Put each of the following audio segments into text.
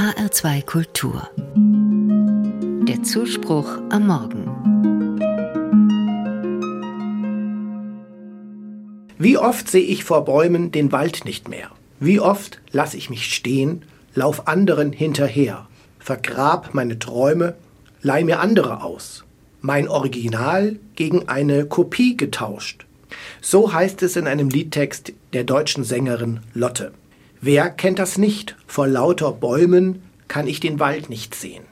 HR2 Kultur. Der Zuspruch am Morgen. Wie oft sehe ich vor Bäumen den Wald nicht mehr? Wie oft lasse ich mich stehen, lauf anderen hinterher, vergrab meine Träume, leih mir andere aus, mein Original gegen eine Kopie getauscht. So heißt es in einem Liedtext der deutschen Sängerin Lotte. Wer kennt das nicht? Vor lauter Bäumen kann ich den Wald nicht sehen.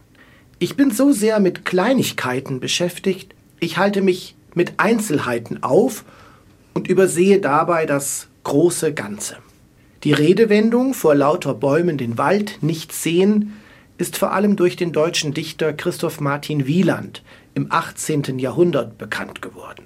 Ich bin so sehr mit Kleinigkeiten beschäftigt, ich halte mich mit Einzelheiten auf und übersehe dabei das große Ganze. Die Redewendung vor lauter Bäumen den Wald nicht sehen ist vor allem durch den deutschen Dichter Christoph Martin Wieland im 18. Jahrhundert bekannt geworden.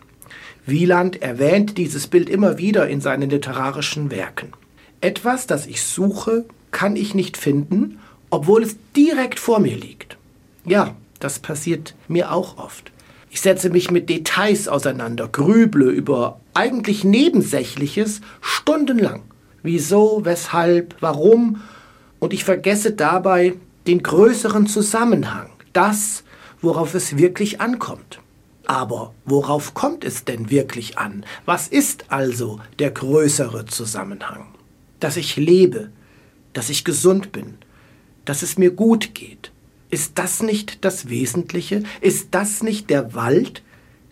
Wieland erwähnt dieses Bild immer wieder in seinen literarischen Werken. Etwas, das ich suche, kann ich nicht finden, obwohl es direkt vor mir liegt. Ja, das passiert mir auch oft. Ich setze mich mit Details auseinander, grüble über eigentlich Nebensächliches stundenlang. Wieso, weshalb, warum? Und ich vergesse dabei den größeren Zusammenhang, das, worauf es wirklich ankommt. Aber worauf kommt es denn wirklich an? Was ist also der größere Zusammenhang? Dass ich lebe, dass ich gesund bin, dass es mir gut geht. Ist das nicht das Wesentliche? Ist das nicht der Wald,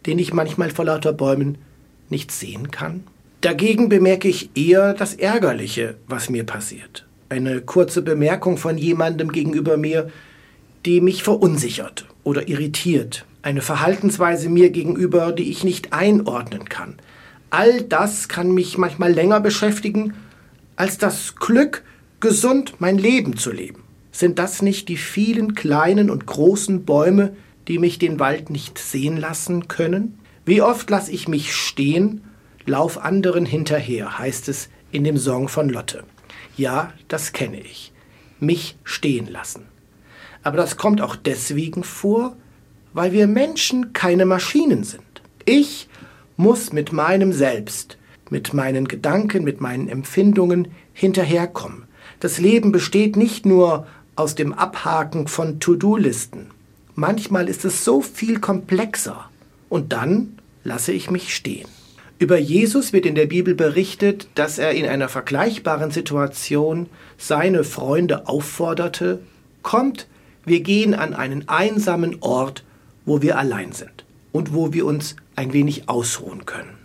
den ich manchmal vor lauter Bäumen nicht sehen kann? Dagegen bemerke ich eher das Ärgerliche, was mir passiert. Eine kurze Bemerkung von jemandem gegenüber mir, die mich verunsichert oder irritiert. Eine Verhaltensweise mir gegenüber, die ich nicht einordnen kann. All das kann mich manchmal länger beschäftigen als das Glück, gesund mein Leben zu leben? Sind das nicht die vielen kleinen und großen Bäume, die mich den Wald nicht sehen lassen können? Wie oft lasse ich mich stehen, lauf anderen hinterher, heißt es in dem Song von Lotte. Ja, das kenne ich. Mich stehen lassen. Aber das kommt auch deswegen vor, weil wir Menschen keine Maschinen sind. Ich muss mit meinem Selbst mit meinen Gedanken, mit meinen Empfindungen hinterherkommen. Das Leben besteht nicht nur aus dem Abhaken von To-Do-Listen. Manchmal ist es so viel komplexer. Und dann lasse ich mich stehen. Über Jesus wird in der Bibel berichtet, dass er in einer vergleichbaren Situation seine Freunde aufforderte, kommt, wir gehen an einen einsamen Ort, wo wir allein sind und wo wir uns ein wenig ausruhen können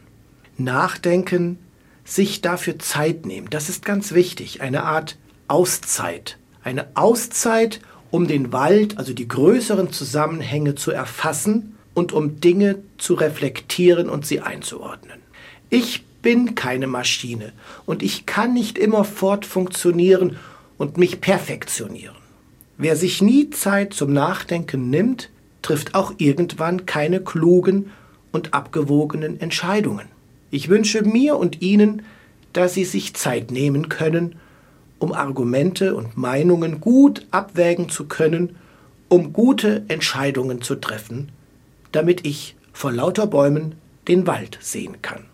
nachdenken, sich dafür Zeit nehmen. Das ist ganz wichtig. Eine Art Auszeit. Eine Auszeit, um den Wald, also die größeren Zusammenhänge zu erfassen und um Dinge zu reflektieren und sie einzuordnen. Ich bin keine Maschine und ich kann nicht immerfort funktionieren und mich perfektionieren. Wer sich nie Zeit zum Nachdenken nimmt, trifft auch irgendwann keine klugen und abgewogenen Entscheidungen. Ich wünsche mir und Ihnen, dass Sie sich Zeit nehmen können, um Argumente und Meinungen gut abwägen zu können, um gute Entscheidungen zu treffen, damit ich vor lauter Bäumen den Wald sehen kann.